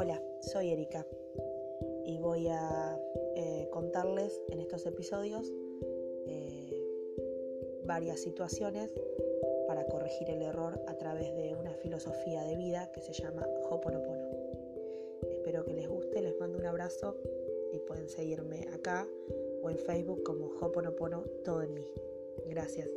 Hola, soy Erika y voy a eh, contarles en estos episodios eh, varias situaciones para corregir el error a través de una filosofía de vida que se llama Hoponopono. Espero que les guste, les mando un abrazo y pueden seguirme acá o en Facebook como Hoponopono todo en mí. Gracias.